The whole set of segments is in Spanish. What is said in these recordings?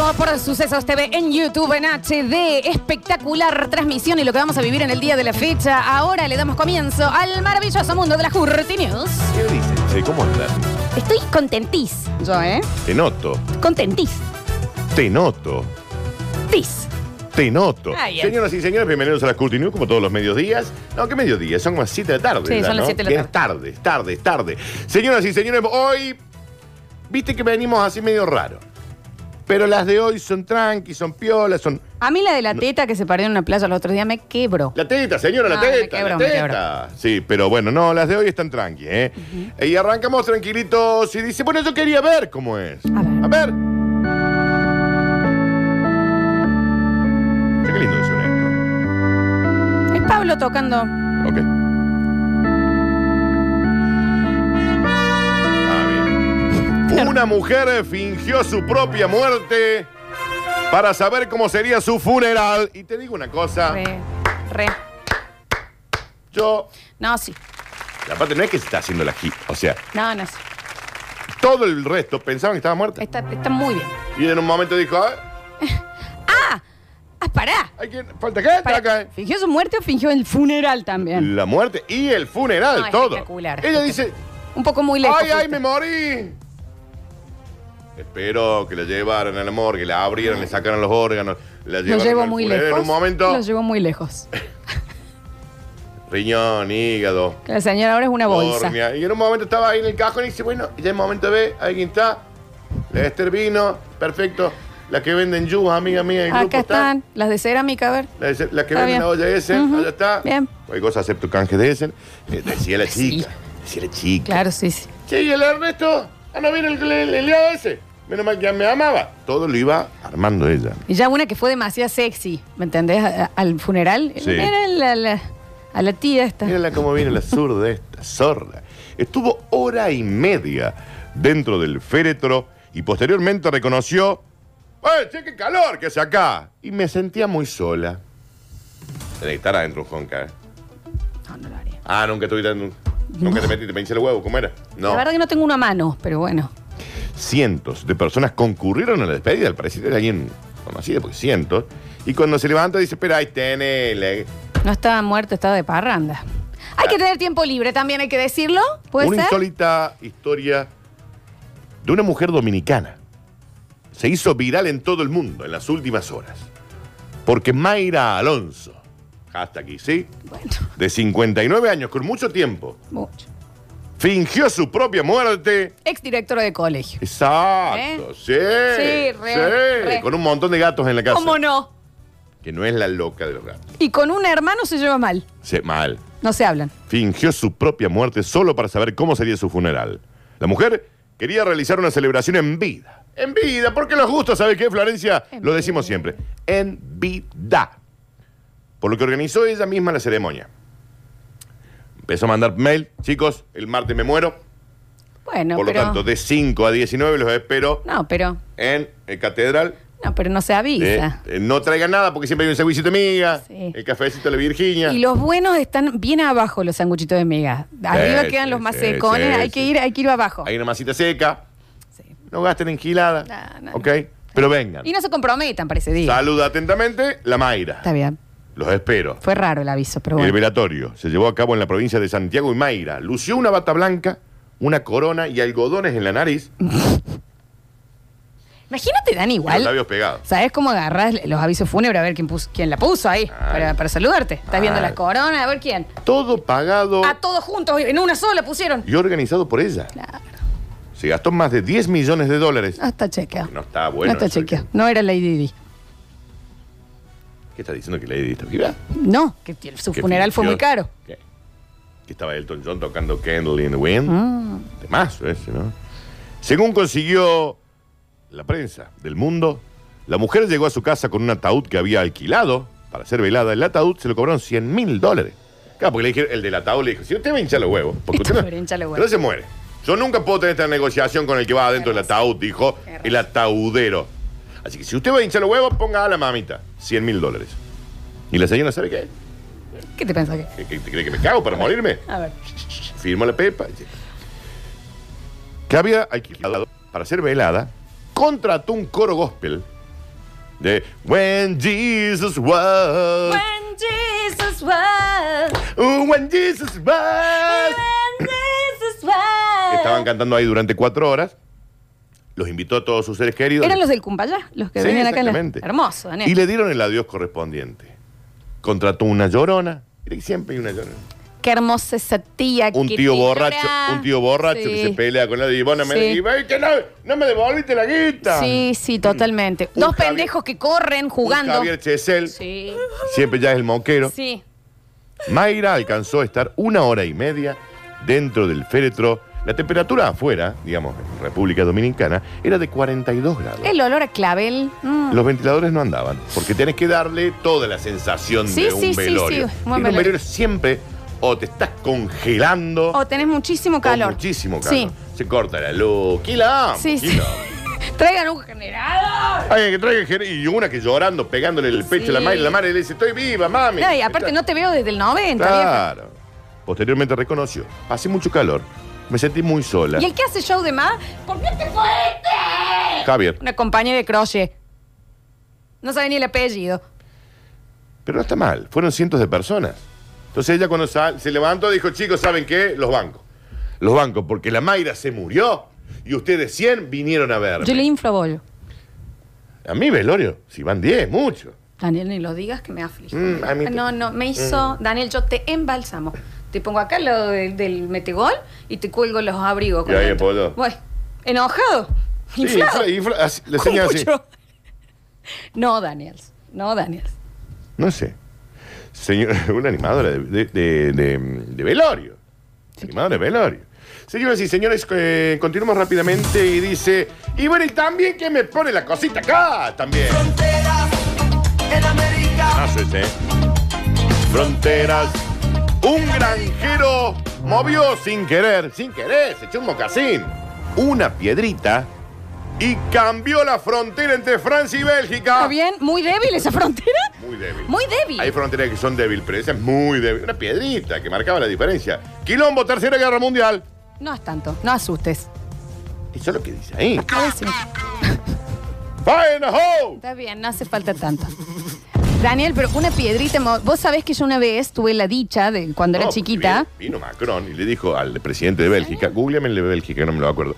Vivo por Sucesos TV en YouTube en HD. Espectacular transmisión y lo que vamos a vivir en el día de la fecha. Ahora le damos comienzo al maravilloso mundo de las Curti News. ¿Qué dicen? che? ¿Cómo andas? Estoy contentís. Yo, ¿eh? Te noto, Contentís. te noto, Tis. te noto. Ah, bien. Señoras y señores, bienvenidos a las Curti News, como todos los mediodías. No, ¿qué mediodía? Son las 7 de la tarde. Sí, ya, son las ¿no? 7 de la Que Es tarde, es tarde, es tarde. Señoras y señores, hoy, viste que venimos así medio raro. Pero las de hoy son tranqui, son piolas, son... A mí la de la teta que se perdió en una playa el otro día me quebró. La teta, señora, la Ah, me teta, quebro, la me teta. Sí, pero bueno, no, las de hoy están tranqui, ¿eh? Y arrancamos tranquilitos y dice, bueno, yo quería ver cómo es. A ver. A ver. Che, qué lindo es esto. Es Pablo tocando. Ok. Una mujer fingió su propia muerte para saber cómo sería su funeral. Y te digo una cosa, Re. Re. yo... No, sí. Aparte no es que se está haciendo la hit, o sea, No, no sí. todo el resto pensaban que estaba muerta. Está, está muy bien. Y en un momento dijo, "Ah, ¡Ah! ¡Ah, pará! hay falta acá. ¿Fingió su muerte o fingió el funeral también? La muerte y el funeral, No, todo. espectacular. Ella dice, Un poco muy lejos. ay, ay, fuiste. me morí. Espero que la llevaran a la morgue, la abrieran, le sacaran los órganos, la Lo llevo al muy funeral. lejos. En un momento, Lo llevo muy lejos. riñón, hígado, Que la señora ahora es una bolsa. córnea. Y en un momento estaba ahí en el cajón y dice, bueno, y ya en un momento ve, alguien está, la Esther vino, perfecto. La que venden yus, amiga mía del grupo Acá está. están las de cerámica, a ver. La, de- la que Está vende bien. la olla Essen, Ujú. allá está. Bien. Cualquier cosa acepto canje de Essen. Eh, decía la Sí. chica. Decía la chica. Claro, sí, sí. Che, ¿y el Ernesto? Ah, no viene el, el, el liado ese. Menos mal que me amaba. Todo lo iba armando ella. Y ya una que fue demasiado sexy, ¿me entendés? A- a- al funeral. Sí. Era la, la- a la tía esta. Mírala cómo viene la zurda esta, sorda. Estuvo hora y media dentro del féretro y posteriormente reconoció. ¡Eh, che, qué calor que hace acá! Y me sentía muy sola. Tenés que estar adentro, Jonca. ¿eh? No, no lo haría. Ah, nunca estuviste dentro. Nunca te metiste, me hice el huevo, ¿cómo era? No. La verdad que no tengo una mano, pero bueno. cientos de personas concurrieron a la despedida, al parecer era alguien conocido, porque cientos. Y cuando se levanta dice, espera, ahí tenés. le-". No estaba muerto, estaba de parranda. Hay que tener tiempo libre también, hay que decirlo. ¿Puede Una ser? insólita historia de una mujer dominicana. Se hizo viral en todo el mundo en las últimas horas. Porque Mayra Alonso, hasta aquí, ¿sí? Bueno, De 59 años, con mucho tiempo, mucho. fingió su propia muerte. Ex directora de colegio. Exacto, sí. Sí, re, sí, re. Con un montón de gatos en la casa. ¿Cómo no? Que no es la loca de los gatos. Y con un hermano se lleva mal. Sí, mal. No se hablan. fingió su propia muerte solo para saber cómo sería su funeral. La mujer quería realizar una celebración en vida. En vida, porque nos gusta, ¿sabe qué, Florencia? En Lo decimos vida. siempre. En vida. Por lo que organizó ella misma la ceremonia. Empezó a mandar mail, chicos, el martes me muero. Bueno, Por lo pero. tanto, de 5 a 19 los espero No, pero. en el Catedral. No, pero no se Eh, avisa. eh, no traigan nada porque siempre hay un sándwichito de miga, Sí. el cafecito de la Virginia. Y los buenos están bien abajo, los sanguchitos de miga. Arriba Sí, quedan sí, los más sí, secones, sí, hay que sí. ir, hay que ir abajo. Hay una masita seca. Sí. No gasten en gilada. No, no, ¿Ok? Pero vengan. Y no se comprometan para ese día. Saluda atentamente la Mayra. Está bien. Los espero. Fue raro el aviso, pero El bueno. velatorio se llevó a cabo en la provincia de Santiago y Mayra. Lució una bata blanca, una corona y algodones en la nariz. Imagínate, Dan, y los igual. labios pegados. ¿Sabes cómo agarras los avisos fúnebres a ver quién, puso, quién la puso ahí? Ay. Para, para saludarte. Estás viendo Ay. las coronas, a ver quién. Todo pagado A todos juntos, en una sola pusieron. y organizado por ella. Claro. Se gastó más de 10 millones de dólares. No está chequeado. No está bueno. no está chequeado. No era Lady Di. ¿Qué está diciendo que Lady está viva? No, que su Que funeral fue fingió- muy caro. Estaba Elton John tocando Candle in the Wind. Mm. Temazo ese, ¿no? Según consiguió la prensa del mundo, la mujer llegó a su casa con un ataúd que había alquilado para ser velada, el ataúd se lo cobraron 100 mil dólares. Claro, porque le dijeron, el del ataúd le dijo, si usted va a hinchar los huevos, porque Esto usted no, me hincha los huevos. no se muere. Yo nunca puedo tener esta negociación con el que va adentro del ataúd, dijo el ataudero. Así que si usted va a hinchar los huevos, ponga a la mamita 100 mil dólares. Y la señora sabe qué. ¿Qué te pensás que? ¿Que, que- que cree que me cago para morirme? A ver. Firmo la pepa. Que había alquilado para ser velada, contrató un coro gospel de When Jesus was. When Jesus was, uh, when Jesus was. when Jesus was. Estaban cantando ahí durante cuatro horas. Los invitó a todos sus seres queridos. Eran los del Cumpayá, los que Sí, venían acá en la... Hermoso, Daniel. Y le dieron el adiós correspondiente. Contrató una llorona. Siempre hay una llorona. Qué hermosa esa tía. Un que tío borracho, llora. un tío borracho que Sí. se pelea con y vos no me, Sí. y, "Ve que no, no me devolviste la guita. Sí, sí, totalmente. Un Dos Javier- pendejos que corren jugando. Un Javier Chesel, Sí, siempre ya es el moquero. sí. Mayra alcanzó a estar una hora y media dentro del féretro. La temperatura afuera, digamos, en República Dominicana, era de 42 grados. El olor a clavel. mm. Los ventiladores no andaban, porque tenés que darle toda la sensación Sí, de un sí, velorio. sí, un Y en un velorio. velorio siempre o te estás congelando O tenés muchísimo calor. muchísimo calor. Sí. Se corta la luz. Quila, Sí, sí. Traigan un generador. Ay, que traiga ger- y una que llorando, pegándole el pecho a la madre, y la madre le dice, estoy viva, mami. No, y aparte no te veo desde el 90, vieja. Claro. Posteriormente reconoció, pasé mucho calor, me sentí muy sola. ¿Y el que hace show de más? ¿Por qué te fuiste? Javier, Una compañera de crochet. No sabe ni el apellido. pero no está mal, fueron cientos de personas. Entonces ella cuando sal- se levantó dijo, chicos, ¿saben qué? Los bancos. Los bancos, porque la Mayra se murió y ustedes 100 vinieron a verme. Yo le inflo bollo. A mí, velorio, si van 10, mucho. Daniel, ni lo digas que me aflige. Mm, no, no, me hizo. Daniel, yo te embalsamo. Te pongo acá lo del, del metegol y te cuelgo los abrigos. Y ahí dentro. apoyo. Bueno, enojado. Sí, Inflado. infla- infla- así- le así. No, Daniel. No, Daniel. No sé. Señor, una animadora de, de- de- de- de velorio. Animadora de velorio. Señoras y señores, eh, continuamos rápidamente y dice, y bueno, y también que me pone la cosita acá también. Fronteras en América. Sí. Fronteras. Un granjero movió sin querer, sin querer, se echó un mocasín, una piedrita y cambió la frontera entre Francia y Bélgica. ¿Está bien? ¿Muy débil esa frontera? Muy débil. Muy débil. Hay fronteras que son débiles, pero esa es muy débil. Una piedrita que marcaba la diferencia. Quilombo, Tercera Guerra Mundial. No es tanto. No asustes. Eso es lo que dice ahí. A ver si- ¡Fire in the hole! Está bien, no hace falta tanto. Daniel, pero una piedrita. Vos sabés que yo una vez tuve la dicha de cuando era No, chiquita. Vino, vino Macron y le dijo al presidente de Bélgica, googleame el de Bélgica, no me lo acuerdo.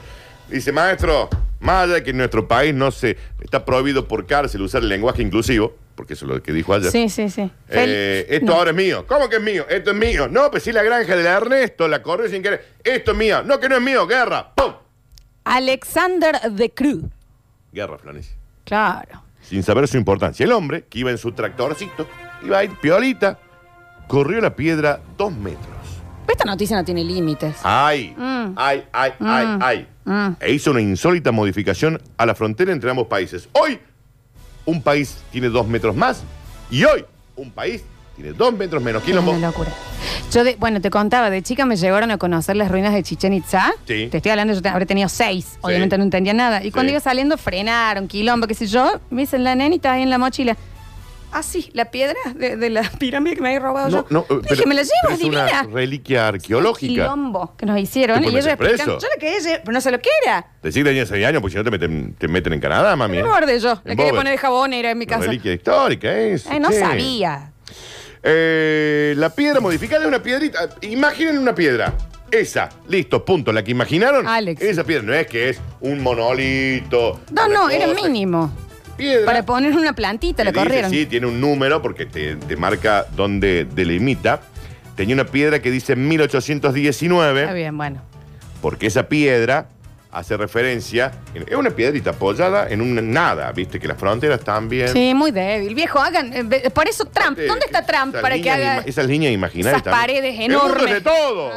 Dice, maestro, más allá de que en nuestro país no se está prohibido por cárcel usar el lenguaje inclusivo, porque eso es lo que dijo ayer. Sí, sí, sí. Eh, Fel- esto no. ahora es mío. ¿Cómo que es mío? Esto es mío. No, pues sí, la granja de la Ernesto la corrió sin querer. Esto es mío. No, que no es mío. Guerra. ¡Pum! Alexander de Cruz. Guerra, Florencia. Claro. Sin saber su importancia. El hombre, que iba en su tractorcito, iba a ir piolita, corrió la piedra dos metros. Esta noticia no tiene límites. ¡Ay! Mm. ¡Ay, ay, ay, Mm. ay! Mm. E hizo una insólita modificación a la frontera entre ambos países. Hoy, un país tiene dos metros más y hoy, un país tiene dos metros menos. ¿Quién Es lo una locura. Yo, de- bueno, te contaba, de chica me llevaron a conocer las ruinas de Chichen Itza. Sí. Te estoy hablando, yo te- habré tenido seis. Obviamente no entendía nada. Y cuando iba saliendo, frenaron, quilombo, qué sé yo. Me dicen, la nenita ahí en la mochila. Ah, sí, la piedra de, de la pirámide que me había robado No, yo. no, eh, Dije, me la llevo, pero es es una divina. reliquia arqueológica. Quilombo que nos hicieron. ¿Te Y ellos explican, yo la quería llevar, pero no sé lo que era. Decir que tenía 6 años, porque si no te meten, te meten en Canadá, mami. Me ¿eh? yo. En quería poner de jabón, era en mi Una casa. reliquia histórica, es. Ay, no sabía. Eh, la piedra modificada es una piedrita. Imaginen una piedra. Esa, listo, punto. La que imaginaron. Alex. Esa piedra no es que es un monolito. No, una no, era mínimo. Piedra. Para poner una plantita, la dice, corrieron. Sí, tiene un número porque te, te marca dónde delimita. Tenía una piedra que dice 1819. Está bien, bueno. porque esa piedra hace referencia, es una piedrita apoyada en un nada, viste que las fronteras también. Sí, muy débil. Viejo, hagan. eh, Por eso Trump. ¿Dónde está Trump esas para que líneas haga ima- Esas líneas imaginarias. esas también. paredes El mundo es enormes? de todo.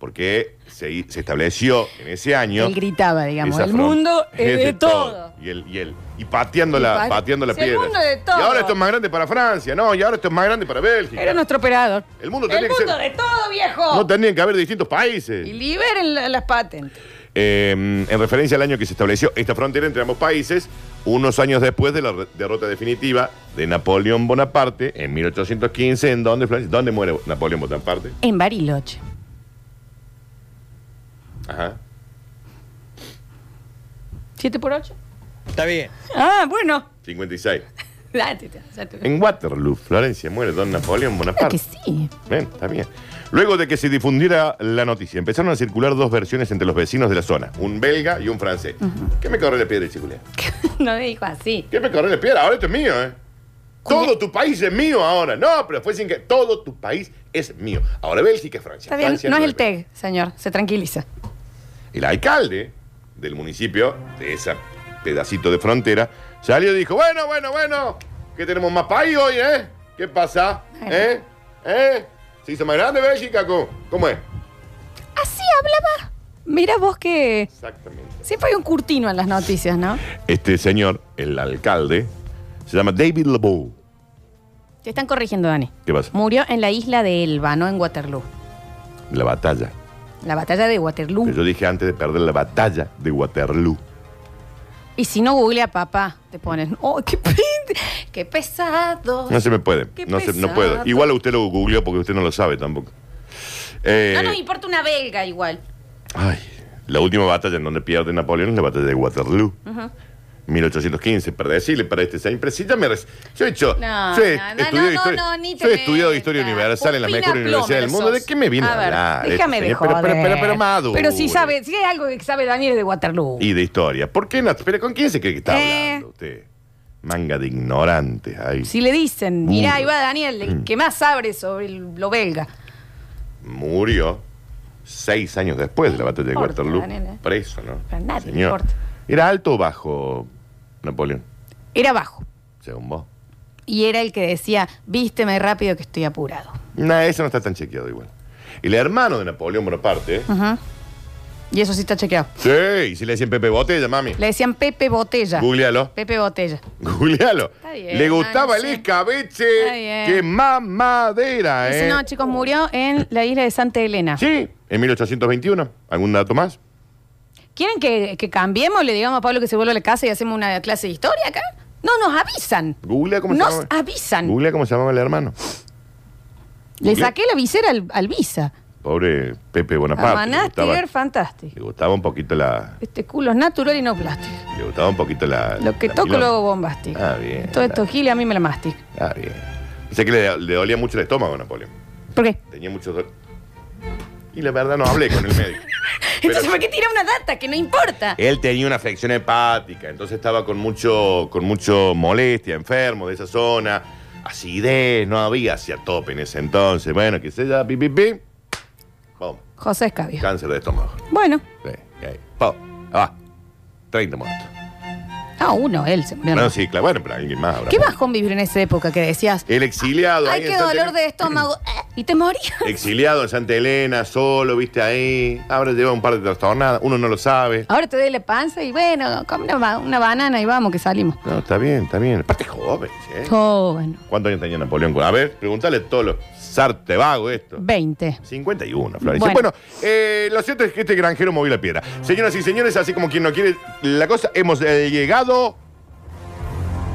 Porque se, se estableció en ese año. Él gritaba, digamos, esa el mundo es de todo. Y él, y él, y pateando Y la, pa- pateando la Sí, el piedra. mundo es de todo. Y ahora esto es más grande para Francia, no, y ahora esto es más grande para Bélgica. Era nuestro operador. El mundo El tenía que mundo ser- de todo, viejo. No tendrían que haber distintos países. y liberen la- las patentes. Eh, en referencia al año que se estableció esta frontera entre ambos países, unos años después de la re- derrota definitiva de Napoleón Bonaparte en 1815, en donde, Florencia? ¿Dónde muere Napoleón Bonaparte? En Bariloche. Ajá. ¿7 por 8? Está bien. Ah, bueno. 56. Date, te- ya te- En Waterloo, Florencia, muere don Napoleón Claro Bonaparte. que sí. Bien, está bien. Luego de que se difundiera la noticia, empezaron a circular dos versiones entre los vecinos de la zona, un belga y un francés. ¿Qué me corre la piedra, chiculea? no me dijo así. ¿Qué me corre la piedra? Ahora esto es mío, ¿eh? Todo tu país es mío ahora. No, pero fue sin que. Todo tu país es mío. Ahora Bélgica es Francia. Está bien, Francia no es el. TEG, señor. Se tranquiliza. El alcalde del municipio, de ese pedacito de frontera, salió y dijo: Bueno, bueno, bueno, que tenemos más país hoy, ¿eh? ¿Qué pasa? ¿Eh? ¿Eh? ¿Se hizo más grande Bélgica? ¿Cómo, ¿Cómo es? Así hablaba. Mira vos que Exactamente. siempre hay un curtino en las noticias, ¿no? Este señor, el alcalde, se llama David LeBeau. Te están corrigiendo, Dani. ¿Qué pasa? Murió en la isla de Elba, no en Waterloo. La batalla. La batalla de Waterloo. Que yo dije antes de perder la batalla de Waterloo. Y si no googlea papá, te pones, ¡oh, qué, pe- qué pesado! No se me puede. Qué No, se- no pesado. puedo. Igual usted lo googleó porque usted no lo sabe tampoco. Eh, No nos importa una belga igual. ay, la última batalla en donde pierde Napoleón es la batalla de Waterloo. 1815, para decirle para este. Pero ya me. Yo he hecho. No, yo he no, no, estudiado no, historia, yo he estudiado historia universal en las mejores universidades del mundo. ¿De qué me viene a, hablar? déjame de pero, pero, pero, pero, madure. Pero si sabe, si hay algo que sabe Daniel es de Waterloo. Y de historia. ¿Por qué no? ¿Pero con quién se cree que está Eh. hablando usted? Manga de ignorantes ahí. Si le dicen, mira, Mudo. ahí va Daniel, Mm. el que más sabe sobre el- lo belga. Murió seis años después de la batalla de Waterloo. nena. Preso, ¿no? A nadie Señor. importa. ¿Era alto o bajo Napoleón? Era bajo. Según vos. Y era el que decía, vísteme rápido que estoy apurado. No, eso no está tan chequeado igual. El hermano de Napoleón Bonaparte. Ajá. Y eso sí está chequeado. Sí, y si le decían Pepe Botella, mami. Le decían Pepe Botella. Googlealo. Pepe Botella. Googlealo. Está bien, Le gustaba no el sé. escabeche. Está bien. Que mamadera, Dice, ¿eh? no, chicos, murió en la isla de Santa Elena. Sí, en 1821. ¿Algún dato más? ¿Quieren que, que cambiemos? Le digamos a Pablo que se vuelva a la casa y hacemos una clase de historia acá. No, nos avisan. Googlea cómo se Nos avisan. Googlea cómo se llamaba el hermano. Le Google. saqué la visera al, al Visa. Pobre Pepe Bonaparte. Le Amanástiger gustaba, fantástico. le gustaba un poquito la. Este culo es natural y no plástico. Le gustaba un poquito la. Lo que la toco milonga. lo hago bombástico. Ah, bien. Todo esto gile a mí me la mastic. Ah, bien. Sé que le, le dolía mucho el estómago a Napoleón. ¿Por qué? Tenía mucho dolor. Y la verdad no hablé con el médico. Pero- Entonces, ¿por qué tira una data que no importa? Él tenía una afección hepática, entonces estaba con mucho, con mucho molestia, enfermo de esa zona, acidez, no había hacia tope en ese entonces. Bueno, que se ya, pi, pi, pi. Pum, José Escabio. cáncer de estómago. Bueno, Sí, ahí. Pum, ah, 30 muertos. Ah, uno, él se murió. No, sí, claro, bueno, pero alguien más habrá. ¿Qué bajón vivir en esa época que decías, El exiliado. ay, ahí en qué Santa dolor Elena. de estómago, eh, y te morías? Exiliado en Santa Elena, solo, viste ahí. Ahora lleva un par de trastornadas, uno no lo sabe. Ahora te doy la panza y bueno, come una, una banana y vamos que salimos. No, está bien, está bien. Aparte joven, ¿eh? Bueno. ¿Cuántos años tenía Napoleón? A ver, pregúntale a todos los sarte vago esto. 20. 51, Florencia. Bueno, Bueno. eh, lo cierto es que este granjero movió la piedra. Señoras y señores, así como quien no quiere la cosa, hemos eh, llegado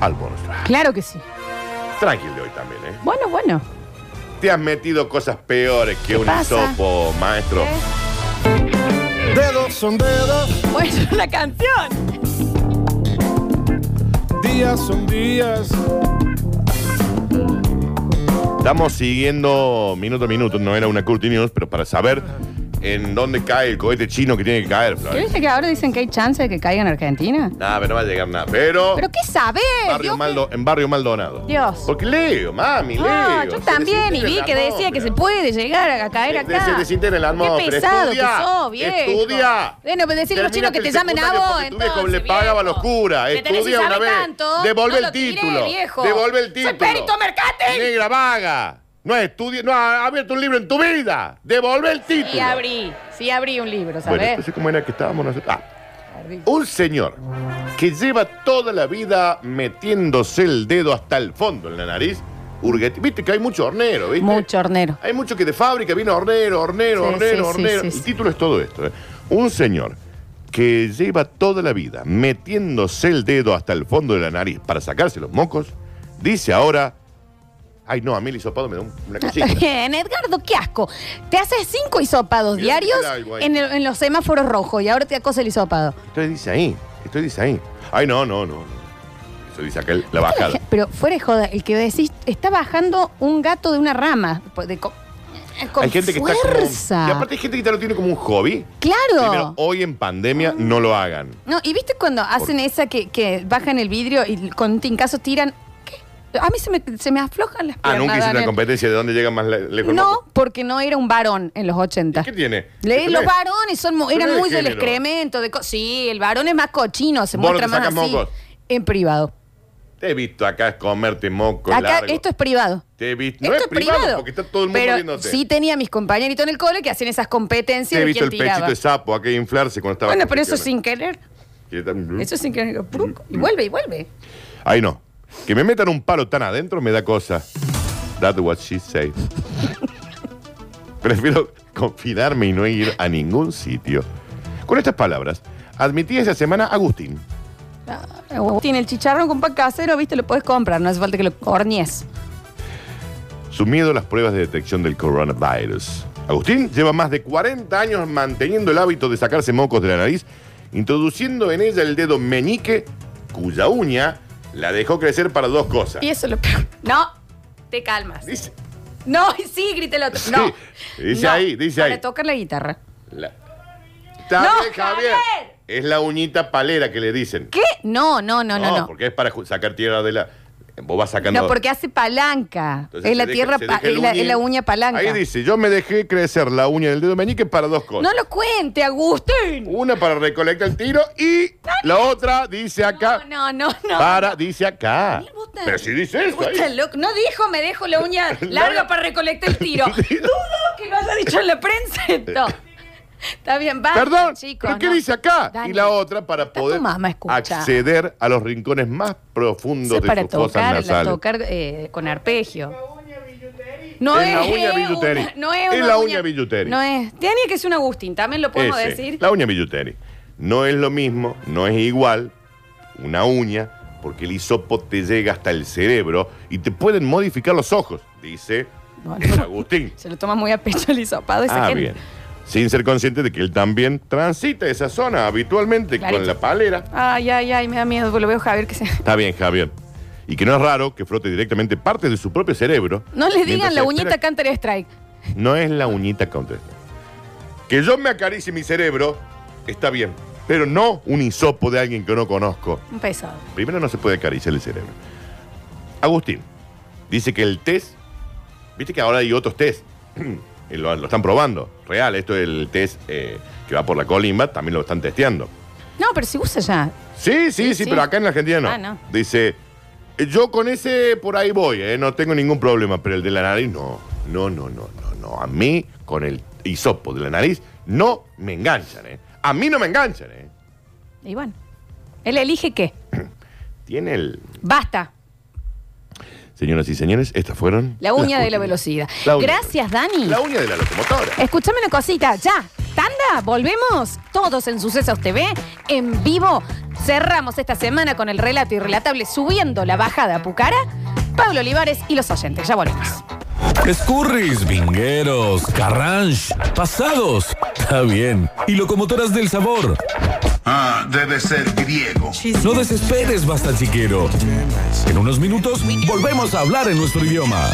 al bonus track. Claro que sí. Tranquilo de hoy también, ¿eh? Bueno, bueno. Te has metido cosas peores que ¿Qué un pasa? hisopo, maestro. Dedos son dedos, Pues una canción. días son días. Estamos siguiendo minuto a minuto, no era una Curti News, pero para saber en dónde cae el cohete chino que tiene que caer, ¿Qué Florencia. dice que ahora dicen que hay chance de que caiga en Argentina? Nada, pero no va a llegar nada. Pero, ¿Pero qué sabes? barrio Maldo- en barrio Maldonado. Dios. Porque leo, mami, leo. No, yo Se también, y desintegra vi que decía que se puede llegar a caer acá. se desintegra atmósfera. Qué pesado Estudia, que sos, viejo. estudia. Bueno, pues decirle a los chinos que te el llamen a secundario vos, porque tu viejo entonces, le pagaba viejo. los curas. Que tenés Estudia una sabe vez. tanto, Devolve no el lo tiré, título. viejo. Devolve el Soy título. perito mercante. Negra vaga. No has estudiado, no has abierto un libro en tu vida. Devolve el título. Sí abrí, sí abrí un libro, Bueno, ¿sabes? entonces, ¿cómo era que estábamos nosotros? Ah, un señor que lleva toda la vida metiéndose el dedo hasta el fondo en la nariz. Viste que hay mucho hornero, ¿viste? Mucho hornero. Hay mucho que de fábrica viene hornero, hornero, Sí, hornero, sí, sí, hornero. sí, sí. El título es todo esto. ¿eh? Un señor que lleva toda la vida metiéndose el dedo hasta el fondo de la nariz para sacarse los mocos, dice ahora, ay no, a mí el hisopado me da un- una cosita. Bien, Edgardo, qué asco. Te haces cinco hisopados Mira, diarios mira algo ahí. en, el- en los semáforos rojos y ahora te acosa el hisopado. Esto dice ahí, esto dice ahí. Ay no, no, no. Eso dice acá el- la bajada. Pero fuera de joda, el que decís, está bajando un gato de una rama. pues, de co- con hay gente que está fuerza. como. Y aparte hay gente que ya lo tiene como un hobby. Claro. Primero, hoy en pandemia no lo hagan. No, y viste cuando hacen esa que, que bajan el vidrio y con tincazo tiran. A mí se me, se me aflojan las Ah, piernas. nunca hice una Daniel. competencia de dónde llega más le- lejos el No, moco. porque no era un varón en los 80. ¿Qué tiene? Le- ¿Qué los tenés? varones son, mu- Pero eran es muy del género. excremento. De co- sí, el varón es más cochino, se ¿Vos no muestra te más sacás así. mocos? En privado. Te he visto acá comerte moco Acá largo. esto es privado. Te he visto. No Esto es privado, porque está todo el mundo Pero viéndote. sí tenía mis compañeritos en el cole que hacían esas competencias Te he de visto quién el pechito tiraba. de sapo acá inflarse cuando estaba. Bueno, pero eso sin querer. Eso sin querer. ¡pruc! Y vuelve, y vuelve. Ay, no. Que me metan un palo tan adentro me da cosa. That's what she said. Prefiero confinarme y no ir a ningún sitio. Con estas palabras, admití esa semana a Agustín. Tiene el chicharrón con pan casero, viste, lo puedes comprar, no hace falta que lo hornees. Su miedo a las pruebas de detección del coronavirus. Agustín lleva más de 40 años manteniendo el hábito de sacarse mocos de la nariz, introduciendo en ella el dedo meñique, cuya uña la dejó crecer para dos cosas. Y eso es lo peor. No, te calmas. Dice, No, sí, grita el otro. Sí, No. dice No, ahí, dice para ahí. tocar la guitarra. la- Está No, bien, Javier. Javier. Es la uñita palera que le dicen. ¿Qué? No, no, no, no, no. porque es para ju- sacar tierra de la. Vos vas sacando. No, porque hace palanca. Entonces es la se deja- tierra, se pa- deja el es la, uñín. es la uña palanca. Ahí dice: Yo me dejé crecer la uña del dedo meñique para dos cosas. No lo cuente, Agustín. Una para recolectar el tiro y la otra dice acá. No, no, no. no. Para, dice acá. Daniel, vos estás- Pero si dice eso vos estás ahí. loco. No dijo, me dejo la uña larga Larga. para recolectar el tiro. Dudo que lo haya dicho en la prensa esto. Está bien, va. Perdón, chicos. ¿pero qué no. dice acá? Dani, y la otra para poder mamá, acceder a los rincones más profundos de para sus fosas tocar, la- nasales. tocar eh, con arpegio. No Es es, la uña una- billuteri. No es, Es una la uña billuteri. No es. Tiene que ser un Agustín, también lo podemos Ese, decir. La uña billuteri. No es lo mismo, no es igual una uña, porque el hisopo te llega hasta el cerebro y te pueden modificar los ojos, dice No, el no. Agustín. Se lo toma muy a pecho el hisopado esa Ah, gente. bien. Sin ser consciente de que él también transita esa zona habitualmente Clarito. con la palera. Ay, ay, ay, me da miedo, porque lo veo Javier que se. Está bien, Javier. Y que no es raro que frote directamente parte de su propio cerebro. No le digan la uñita Counter Strike. No es la uñita counter. Que yo me acaricie mi cerebro, está bien. Pero no un hisopo de alguien que no conozco. Un pesado. Primero no se puede acariciar el cerebro. Agustín dice que el test, viste que ahora hay otros test, y lo, lo están probando, real, esto es el test eh, que va por la colimba, también lo están testeando. No, pero si usa ya. Sí, sí, sí, Sí, sí. pero acá en la Argentina no. Ah, no. Dice, eh, yo con ese por ahí voy, eh, no tengo ningún problema, pero el de la nariz no, no, no, no, no, no. A mí con el hisopo de la nariz no me enganchan, ¿eh? A mí no me enganchan, ¿eh? Y bueno. Él elige qué. Tiene el... Basta. Señoras y señores, estas fueron... La uña las de la velocidad. La uña. Gracias, Dani. La uña de la locomotora. Escúchame una cosita, ya. Tanda, volvemos todos en Sucesos TV, en vivo. Cerramos esta semana con el relato irrelatable subiendo la bajada a Pucara. Pablo Olivares y los oyentes. Ya volvemos. Escurris, vingueros, carranche, pasados. Está bien. Y locomotoras del sabor. Ah, debe ser griego. No desesperes, basta chiquero. En unos minutos volvemos a hablar en nuestro idioma.